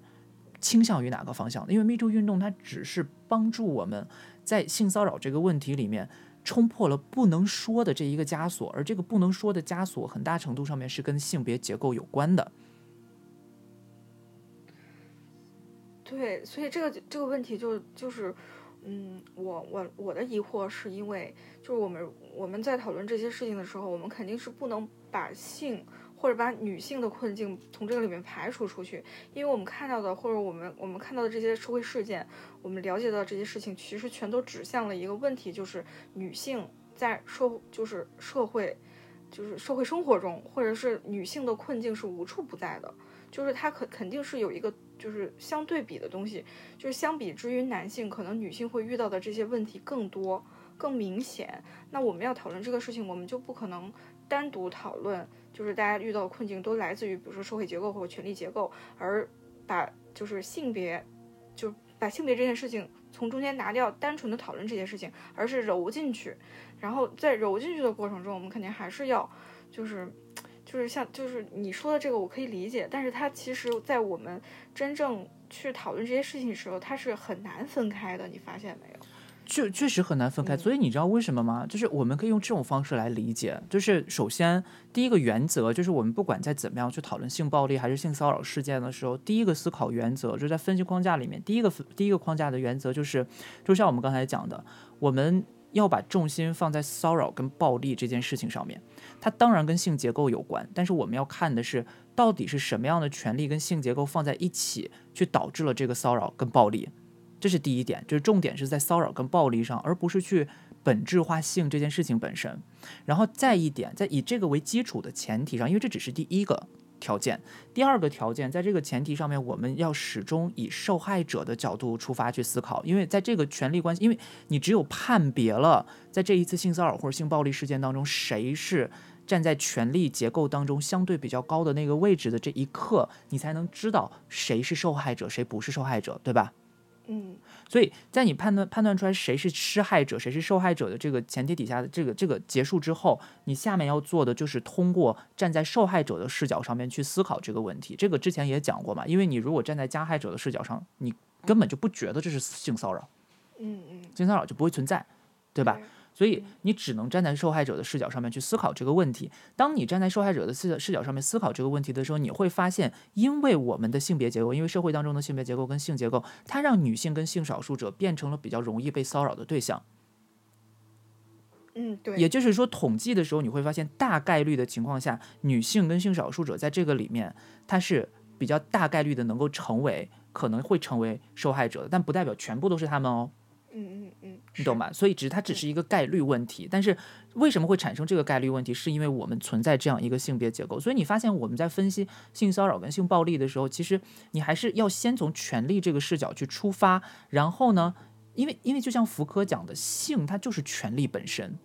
倾向于哪个方向，因为 MeToo 运动它只是帮助我们在性骚扰这个问题里面。冲破了不能说的这一个枷锁，而这个不能说的枷锁，很大程度上面是跟性别结构有关的。对，所以这个这个问题就就是，嗯，我我我的疑惑是因为，就是我们我们在讨论这些事情的时候，我们肯定是不能把性或者把女性的困境从这个里面排除出去，因为我们看到的或者我们我们看到的这些社会事件，我们了解到这些事情，其实全都指向了一个问题，就是女性在社就是社会就是社会生活中，或者是女性的困境是无处不在的。就是它肯肯定是有一个就是相对比的东西，就是相比之于男性，可能女性会遇到的这些问题更多、更明显。那我们要讨论这个事情，我们就不可能单独讨论，就是大家遇到的困境都来自于比如说社会结构或者权力结构，而把就是性别，就把性别这件事情从中间拿掉，单纯的讨论这件事情，而是揉进去。然后在揉进去的过程中，我们肯定还是要就是。就是像，就是你说的这个，我可以理解，但是它其实，在我们真正去讨论这些事情的时候，它是很难分开的，你发现没有？确确实很难分开，所以你知道为什么吗？就是我们可以用这种方式来理解，就是首先第一个原则，就是我们不管在怎么样去讨论性暴力还是性骚扰事件的时候，第一个思考原则，就是在分析框架里面，第一个第一个框架的原则就是，就像我们刚才讲的，我们要把重心放在骚扰跟暴力这件事情上面。它当然跟性结构有关，但是我们要看的是到底是什么样的权利跟性结构放在一起，去导致了这个骚扰跟暴力，这是第一点，就是重点是在骚扰跟暴力上，而不是去本质化性这件事情本身。然后再一点，在以这个为基础的前提上，因为这只是第一个条件，第二个条件，在这个前提上面，我们要始终以受害者的角度出发去思考，因为在这个权利关系，因为你只有判别了在这一次性骚扰或者性暴力事件当中谁是。站在权力结构当中相对比较高的那个位置的这一刻，你才能知道谁是受害者，谁不是受害者，对吧？嗯，所以在你判断判断出来谁是施害者，谁是受害者的这个前提底下的这个这个结束之后，你下面要做的就是通过站在受害者的视角上面去思考这个问题。这个之前也讲过嘛，因为你如果站在加害者的视角上，你根本就不觉得这是性骚扰，嗯嗯，性骚扰就不会存在，对吧？所以你只能站在受害者的视角上面去思考这个问题。当你站在受害者的视视角上面思考这个问题的时候，你会发现，因为我们的性别结构，因为社会当中的性别结构跟性结构，它让女性跟性少数者变成了比较容易被骚扰的对象。嗯，对。也就是说，统计的时候你会发现，大概率的情况下，女性跟性少数者在这个里面，它是比较大概率的能够成为，可能会成为受害者的，但不代表全部都是他们哦。嗯嗯嗯，你懂吗？所以只是它只是一个概率问题，但是为什么会产生这个概率问题？是因为我们存在这样一个性别结构。所以你发现我们在分析性骚扰跟性暴力的时候，其实你还是要先从权力这个视角去出发。然后呢，因为因为就像福柯讲的，性它就是权力本身，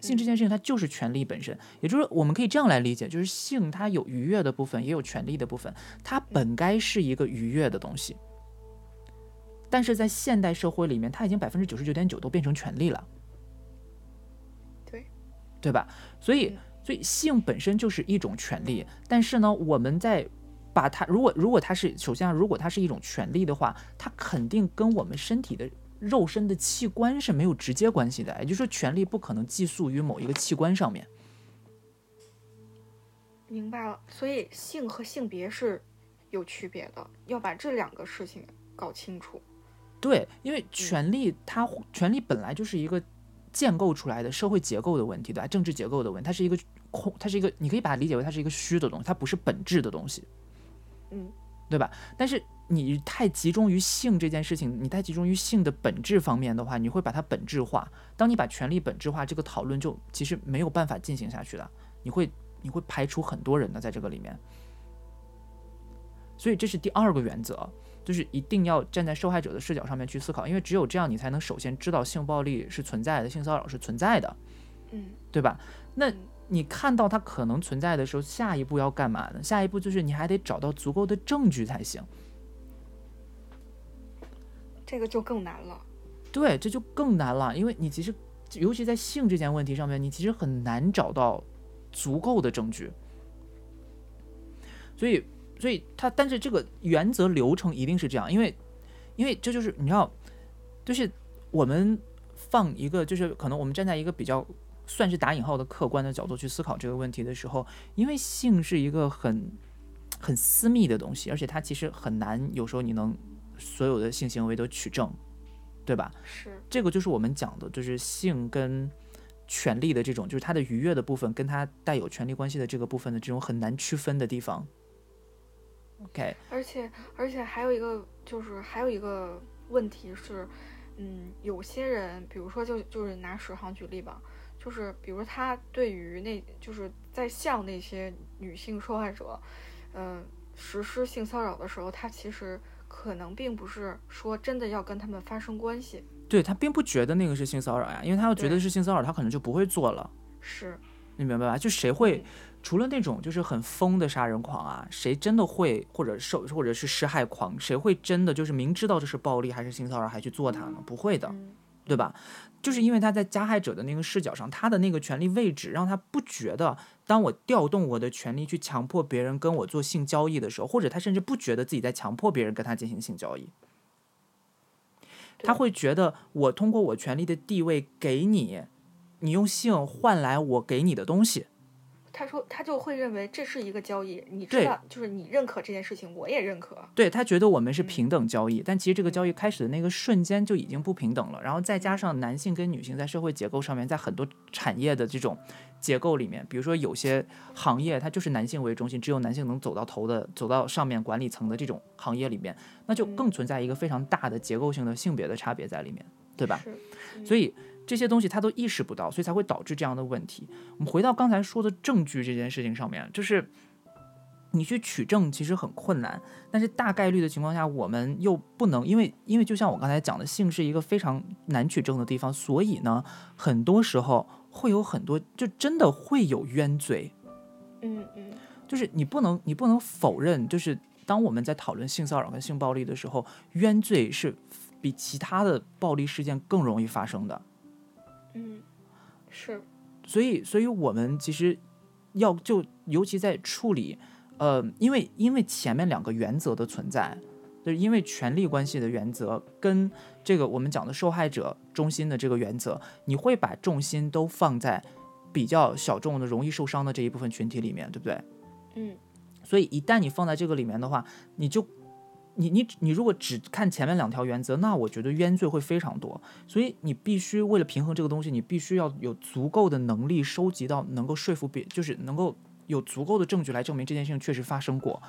性这件事情它就是权力本身。也就是我们可以这样来理解，就是性它有愉悦的部分，也有权力的部分，它本该是一个愉悦的东西。但是在现代社会里面，它已经百分之九十九点九都变成权利了，对，对吧？所以，所以性本身就是一种权利。但是呢，我们在把它，如果如果它是首先，如果它是一种权利的话，它肯定跟我们身体的肉身的器官是没有直接关系的。也就是说，权利不可能寄宿于某一个器官上面。明白了。所以，性和性别是有区别的，要把这两个事情搞清楚。对，因为权力，它权力本来就是一个建构出来的社会结构的问题，对吧？政治结构的问题，它是一个空，它是一个，你可以把它理解为它是一个虚的东西，它不是本质的东西，嗯，对吧？但是你太集中于性这件事情，你太集中于性的本质方面的话，你会把它本质化。当你把权力本质化，这个讨论就其实没有办法进行下去的，你会你会排除很多人的在这个里面。所以这是第二个原则。就是一定要站在受害者的视角上面去思考，因为只有这样，你才能首先知道性暴力是存在的，性骚扰是存在的，嗯，对吧？那你看到它可能存在的时候，下一步要干嘛呢？下一步就是你还得找到足够的证据才行。这个就更难了。对，这就更难了，因为你其实，尤其在性这件问题上面，你其实很难找到足够的证据，所以。所以它，但是这个原则流程一定是这样，因为，因为这就是你知道，就是我们放一个，就是可能我们站在一个比较算是打引号的客观的角度去思考这个问题的时候，因为性是一个很很私密的东西，而且它其实很难，有时候你能所有的性行为都取证，对吧？是，这个就是我们讲的，就是性跟权力的这种，就是它的愉悦的部分跟它带有权利关系的这个部分的这种很难区分的地方。OK，而且而且还有一个就是还有一个问题是，嗯，有些人，比如说就就是拿史航举例吧，就是比如他对于那就是在向那些女性受害者，嗯，实施性骚扰的时候，他其实可能并不是说真的要跟他们发生关系，对他并不觉得那个是性骚扰呀，因为他要觉得是性骚扰，他可能就不会做了。是，你明白吧？就谁会除了那种就是很疯的杀人狂啊，谁真的会或者受或者是施害狂，谁会真的就是明知道这是暴力还是性骚扰还去做它呢？不会的，嗯对吧？就是因为他在加害者的那个视角上，他的那个权利位置让他不觉得，当我调动我的权利去强迫别人跟我做性交易的时候，或者他甚至不觉得自己在强迫别人跟他进行性交易，他会觉得我通过我权利的地位给你，你用性换来我给你的东西。他说他就会认为这是一个交易，你知道，就是你认可这件事情，我也认可，对他觉得我们是嗯平等交易，但其实这个交易开始的那个瞬间就已经不平等了。然后再加上男性跟女性在社会结构上面，在很多产业的这种结构里面，比如说有些行业它就是男性为中心，只有男性能走到头的、走到上面管理层的这种行业里面，那就更存在一个非常大的结构性的性别的差别在里面，对吧？所以这些东西他都意识不到，所以才会导致这样的问题。我们回到刚才说的证据这件事情上面，就是你去取证其实很困难，但是大概率的情况下，我们又不能，因为因为就像我刚才讲的，性是一个非常难取证的地方，所以呢，很多时候会有很多，就真的会有冤罪，嗯嗯就是你不能你不能否认，就是当我们在讨论性骚扰跟性暴力的时候，冤罪是比其他的暴力事件更容易发生的。嗯，是，所以，所以我们其实要就尤其在处理，呃，因为因为前面两个原则的存在，就是因为权力关系的原则跟这个我们讲的受害者中心的这个原则，你会把重心都放在比较小众的、容易受伤的这一部分群体里面，对不对？嗯所以一旦你放在这个里面的话，你就你你你如果只看前面两条原则，那我觉得冤罪会非常多。所以你必须为了平衡这个东西，你必须要有足够的能力收集到能够说服别，就是能够有足够的证据来证明这件事情确实发生过，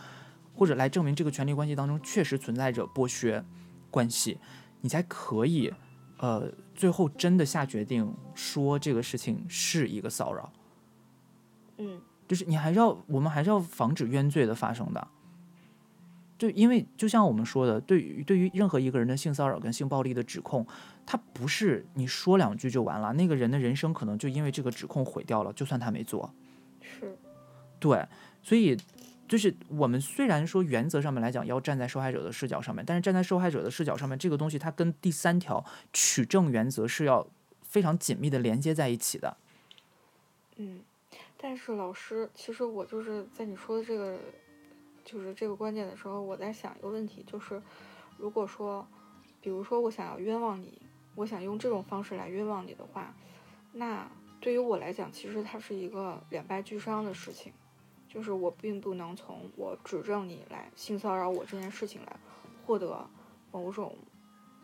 或者来证明这个权利关系当中确实存在着剥削关系，你才可以呃最后真的下决定说这个事情是一个骚扰。嗯就是你还是要，我们还是要防止冤罪的发生的。就因为就像我们说的，对于对于任何一个人的性骚扰跟性暴力的指控，他不是你说两句就完了，那个人的人生可能就因为这个指控毁掉了，就算他没做。是，对，所以就是我们虽然说原则上面来讲要站在受害者的视角上面，但是站在受害者的视角上面，这个东西它跟第三条取证原则是要非常紧密的连接在一起的。嗯，但是老师，其实我就是在你说的这个，就是这个观点的时候，我在想一个问题，就是如果说，比如说我想要冤枉你，我想用这种方式来冤枉你的话，那对于我来讲，其实它是一个两败俱伤的事情，就是我并不能从我指证你来性骚扰我这件事情来获得某种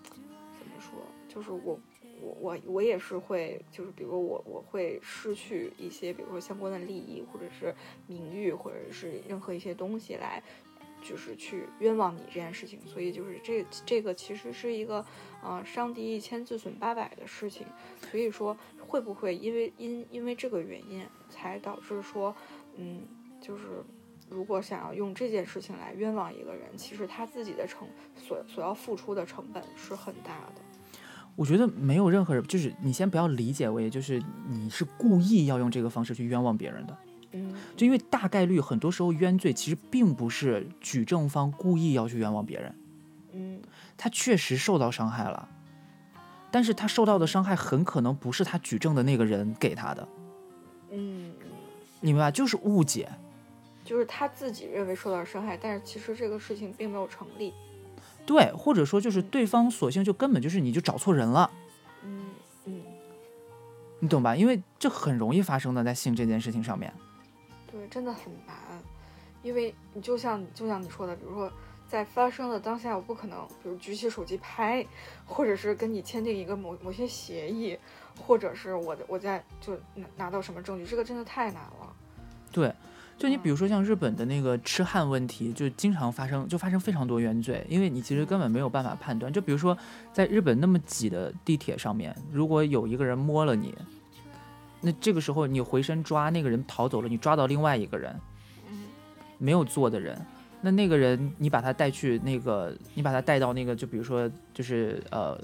怎么说，就是我我我我也是会，就是比如我我会失去一些，比如说相关的利益，或者是名誉，或者是任何一些东西来，就是去冤枉你这件事情。所以就是这这个其实是一个，呃，伤敌一千自损八百的事情。所以说，会不会因为因因为这个原因，才导致说，嗯，就是。如果想要用这件事情来冤枉一个人，其实他自己的成所所要付出的成本是很大的。我觉得没有任何人，就是你先不要理解为就是你是故意要用这个方式去冤枉别人的，嗯，就因为大概率很多时候冤罪其实并不是举证方故意要去冤枉别人，嗯他确实受到伤害了，但是他受到的伤害很可能不是他举证的那个人给他的，嗯，你明白？就是误解。就是他自己认为受到伤害，但是其实这个事情并没有成立。对，或者说就是对方索性就根本就是你就找错人了，嗯嗯，你懂吧？因为这很容易发生的在性这件事情上面。对，真的很难。因为你就像就像你说的，比如说在发生的当下，我不可能，比如举起手机拍，或者是跟你签订一个某某些协议，或者是我我在就拿拿到什么证据，这个真的太难了。对，就你嗯比如说像日本的那个痴汉问题，就经常发生，就发生非常多冤罪，因为你其实根本没有办法判断。就比如说在日本那么挤的地铁上面，如果有一个人摸了你，那这个时候你回身抓那个人逃走了，你抓到另外一个人嗯没有坐的人，那那个人你把他带去那个，你把他带到那个，就比如说就是呃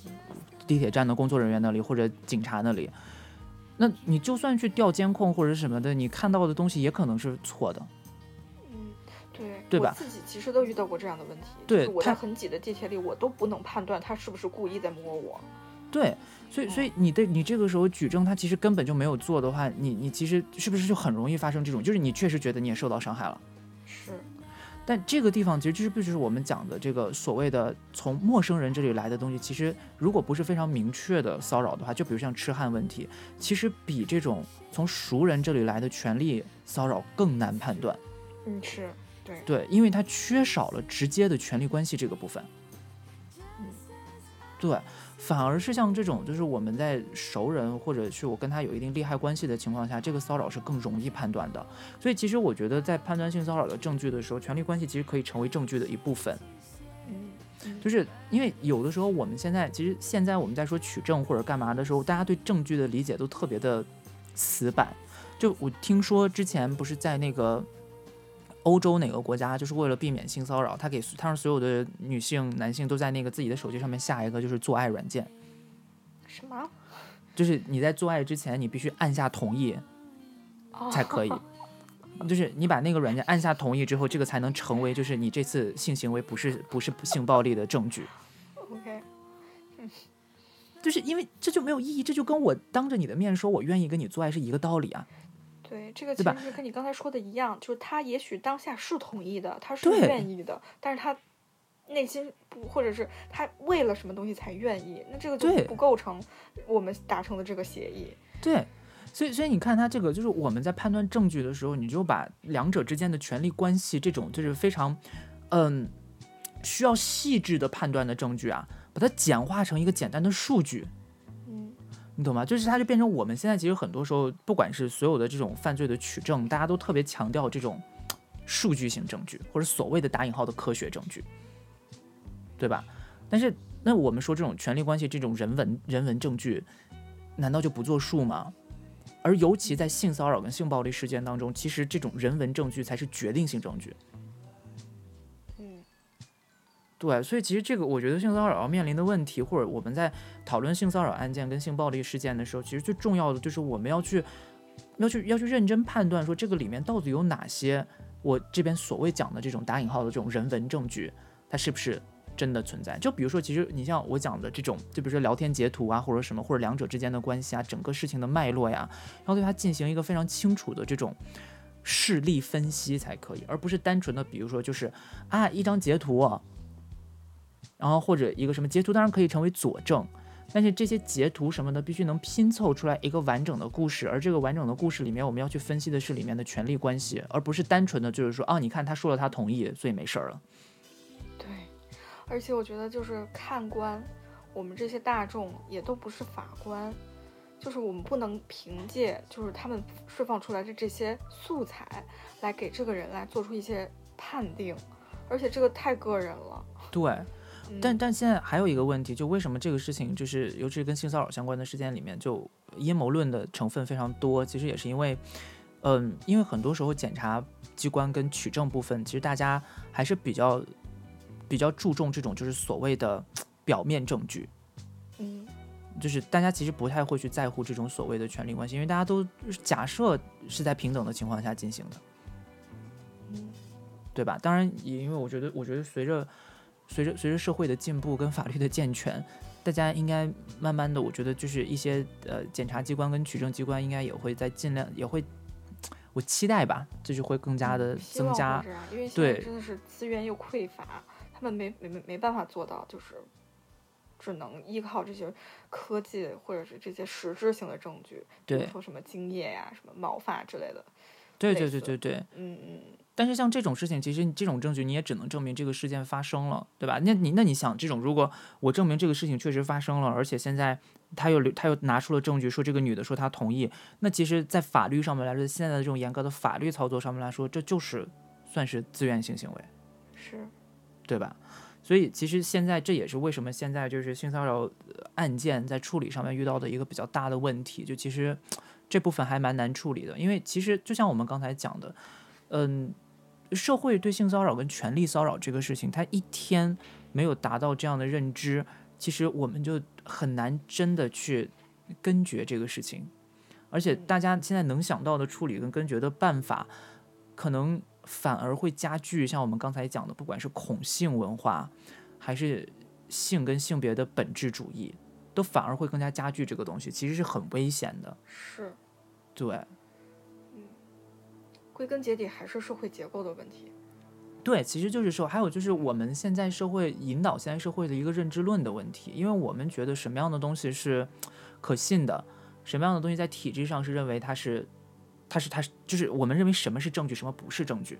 地铁站的工作人员那里或者警察那里。那你就算去调监控或者什么的，你看到的东西也可能是错的。嗯，对，对吧我自己其实都遇到过这样的问题，对就是我在很挤的地铁里，我都不能判断他是不是故意在摸我。对，所以所以你的你这个时候举证，他其实根本就没有做的话，你你其实是不是就很容易发生这种，就是你确实觉得你也受到伤害了。是，但这个地方其实就是不就是我们讲的这个所谓的从陌生人这里来的东西，其实如果不是非常明确的骚扰的话，就比如像痴汉问题，其实比这种从熟人这里来的权利骚扰更难判断。嗯是，对，对，因为它缺少了直接的权利关系这个部分。嗯对，反而是像这种，就是我们在熟人或者是我跟他有一定利害关系的情况下，这个骚扰是更容易判断的。所以其实我觉得在判断性骚扰的证据的时候，权力关系其实可以成为证据的一部分。嗯嗯就是因为有的时候我们现在其实现在我们在说取证或者干嘛的时候，大家对证据的理解都特别的死板。就我听说之前不是在那个欧洲哪个国家，就是为了避免性骚扰，他给他让所有的女性、男性都在那个自己的手机上面下一个就是做爱软件，什么？就是你在做爱之前你必须按下同意哦才可以。就是你把那个软件按下同意之后，这个才能成为就是你这次性行为不是不是性暴力的证据。OK，就是因为这就没有意义，这就跟我当着你的面说我愿意跟你做爱是一个道理啊。对，这个其实是跟你刚才说的一样，就是他也许当下是同意的，他是愿意的，但是他内心不，或者是他为了什么东西才愿意，那这个就对不构成我们达成的这个协议。对，所以所以你看他这个，就是我们在判断证据的时候，你就把两者之间的权利关系这种就是非常，嗯，需要细致的判断的证据啊，把它简化成一个简单的数据。懂吗？就是它就变成我们现在其实很多时候，不管是所有的这种犯罪的取证，大家都特别强调这种数据性证据，或者所谓的打引号的科学证据，对吧？但是那我们说这种权利关系这种人文人文证据，难道就不作数吗？而尤其在性骚扰跟性暴力事件当中，其实这种人文证据才是决定性证据。对，所以其实这个我觉得性骚扰要面临的问题，或者我们在讨论性骚扰案件跟性暴力事件的时候，其实最重要的就是我们要去要去要去认真判断说这个里面到底有哪些我这边所谓讲的这种打引号的这种人文证据，它是不是真的存在？就比如说，其实你像我讲的这种，就比如说聊天截图啊，或者什么，或者两者之间的关系啊，整个事情的脉络呀，要对它进行一个非常清楚的这种。事例分析才可以，而不是单纯的，比如说就是啊一张截图、然后或者一个什么截图，当然可以成为佐证，但是这些截图什么的必须能拼凑出来一个完整的故事，而这个完整的故事里面，我们要去分析的是里面的权力关系，而不是单纯的就是说，啊，你看他说了他同意，所以没事儿了。对，而且我觉得就是看官，我们这些大众也都不是法官，就是我们不能凭借就是他们释放出来的这些素材来给这个人来做出一些判定，而且这个太个人了。对，嗯、但但现在还有一个问题，就为什么这个事情，就是尤其是跟性骚扰相关的事件里面，就阴谋论的成分非常多。其实也是因为，嗯，因为很多时候检察机关跟取证部分，其实大家还是比较比较注重这种就是所谓的表面证据，嗯就是大家其实不太会去在乎这种所谓的权利关系，因为大家都假设是在平等的情况下进行的。嗯对吧？当然，也因为我觉得，我觉得随着随着随着社会的进步跟法律的健全，大家应该慢慢的，我觉得就是一些呃检察机关跟取证机关应该也会在尽量也会，我期待吧，就是会更加的增加因为现在对。真的是资源又匮乏，他们没没没没办法做到，就是只能依靠这些科技或者是这些实质性的证据，比如对。说什么精液呀、什么毛发之类的，对对对对对。嗯嗯，但是像这种事情，其实你这种证据你也只能证明这个事件发生了，对吧？那你那你想，这种如果我证明这个事情确实发生了，而且现在他又留他又拿出了证据说这个女的说她同意，那其实，在法律上面来说，现在的这种严格的法律操作上面来说，这就是算是自愿性行为，是，对吧？所以其实现在这也是为什么现在就是性骚扰呃案件在处理上面遇到的一个比较大的问题，就其实这部分还蛮难处理的，因为其实就像我们刚才讲的，嗯，社会对性骚扰跟权力骚扰这个事情，它一天没有达到这样的认知，其实我们就很难真的去根绝这个事情，而且大家现在能想到的处理跟根绝的办法，可能反而会加剧像我们刚才讲的，不管是恐性文化，还是性跟性别的本质主义，都反而会更加加剧这个东西，其实是很危险的。是，对，归根结底还是社会结构的问题。对，其实就是说，还有就是我们现在社会引导现在社会的一个认知论的问题，因为我们觉得什么样的东西是可信的，什么样的东西在体制上是认为它是，它是它是，就是我们认为什么是证据，什么不是证据，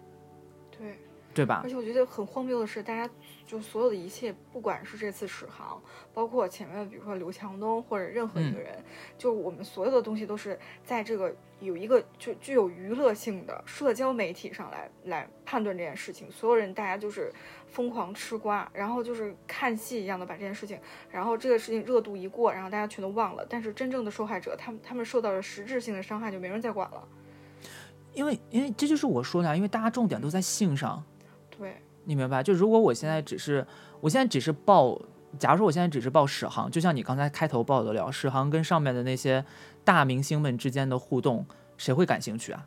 对，对吧而？且我觉得很荒谬的是，大家就所有的一切，不管是这次史航，包括前面比如说刘强东或者任何一个人，就我们所有的东西都是在这个有一个就具有娱乐性的社交媒体上来来判断这件事情，所有人大家就是疯狂吃瓜，然后就是看戏一样的把这件事情，然后这个事情热度一过，然后大家全都忘了，但是真正的受害者，他们他们受到了实质性的伤害，就没人再管了。因为因为这就是我说的啊，因为大家重点都在性上，对，你明白？就如果我现在只是，我现在只是报，假如说我现在只是报史航，就像你刚才开头报的了，史航跟上面的那些大明星们之间的互动，谁会感兴趣啊？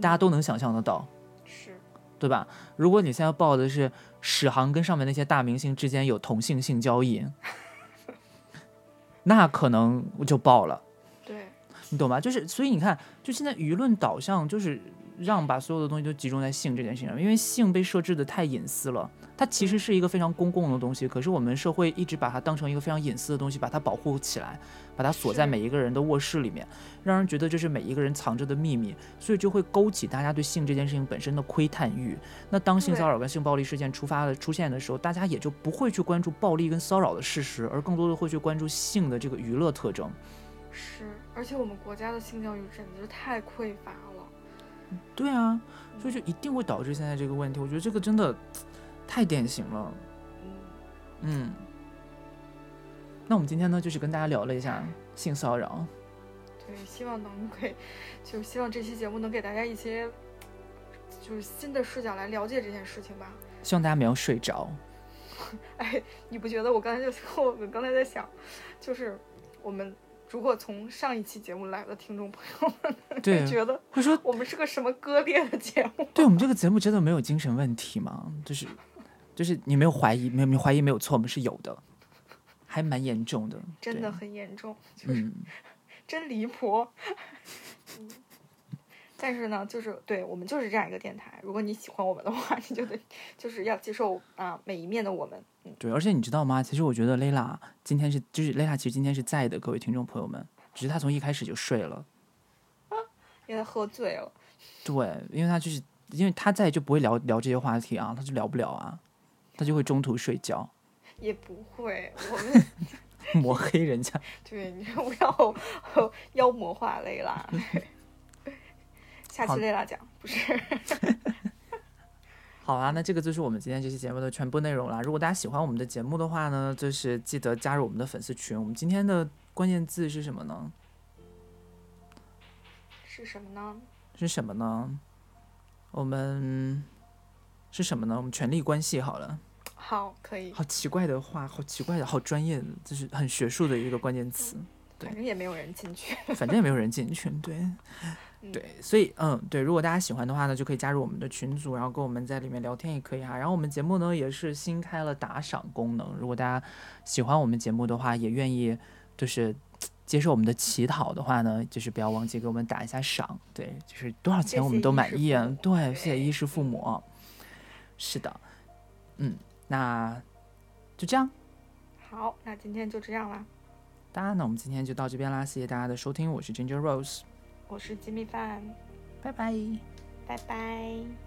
大家都能想象得到，是，对吧？如果你现在报的是史航跟上面那些大明星之间有同性性交易，那可能我就爆了。对，你懂吧？就是所以你看，就现在舆论导向就是让把所有的东西都集中在性这件事情上，因为性被设置的太隐私了。它其实是一个非常公共的东西，可是我们社会一直把它当成一个非常隐私的东西，把它保护起来，把它锁在每一个人的卧室里面，让人觉得这是每一个人藏着的秘密，所以就会勾起大家对性这件事情本身的窥探欲。那当性骚扰跟性暴力事件出发的出现的时候，大家也就不会去关注暴力跟骚扰的事实，而更多的会去关注性的这个娱乐特征。是，而且我们国家的性教育简直太匮乏了。对啊，所以就一定会导致现在这个问题。我觉得这个真的太典型了。嗯，嗯，那我们今天呢，就是跟大家聊了一下性骚扰。对，希望能给，就希望这期节目能给大家一些，就是新的视角来了解这件事情吧。希望大家没有睡着。哎，你不觉得我刚才就 我们刚才在想，就是我们如果从上一期节目来的听众朋友们，对会觉得会说，我们是个什么割裂的节目？对我们 这个节目真的没有精神问题吗？就是，就是你没有怀疑，没有没有怀疑没有错，我们是有的，还蛮严重的。真的，很严重，就是嗯，真离谱。嗯但是呢，就是对我们就是这样一个电台。如果你喜欢我们的话，你就得就是要接受啊每一面的我们。嗯，对，而且你知道吗？其实我觉得蕾拉今天是，就是蕾拉其实今天是在的，各位听众朋友们，只是她从一开始就睡了。因为她喝醉了。对，因为他就是因为他在就不会聊聊这些话题啊，他就聊不了啊，他就会中途睡觉，也不会，我们 抹黑人家。对你不要妖魔化蕾拉。下好期蕾拉讲不是。好啊，那这个就是我们今天这期节目的全部内容啦。如果大家喜欢我们的节目的话呢，就是记得加入我们的粉丝群。我们今天的关键字是什么呢？是什么呢？是什么呢？我们是什么呢？我们权力关系好了。好，可以，好奇怪的话，好奇怪的，好专业的，就是很学术的一个关键词。对反正也没有人进去。反正也没有人进去，对，嗯对，所以嗯，对，如果大家喜欢的话呢，就可以加入我们的群组，然后跟我们在里面聊天也可以哈。然后我们节目呢也是新开了打赏功能，如果大家喜欢我们节目的话，也愿意就是接受我们的乞讨的话呢，就是不要忘记给我们打一下赏，对，就是多少钱我们都满意啊对，谢谢衣食父母，是的，嗯，那就这样。好，那今天就这样啦。大家，那我们今天就到这边啦，谢谢大家的收听，我是 Ginger Rose，我是吉米饭。拜拜。拜拜。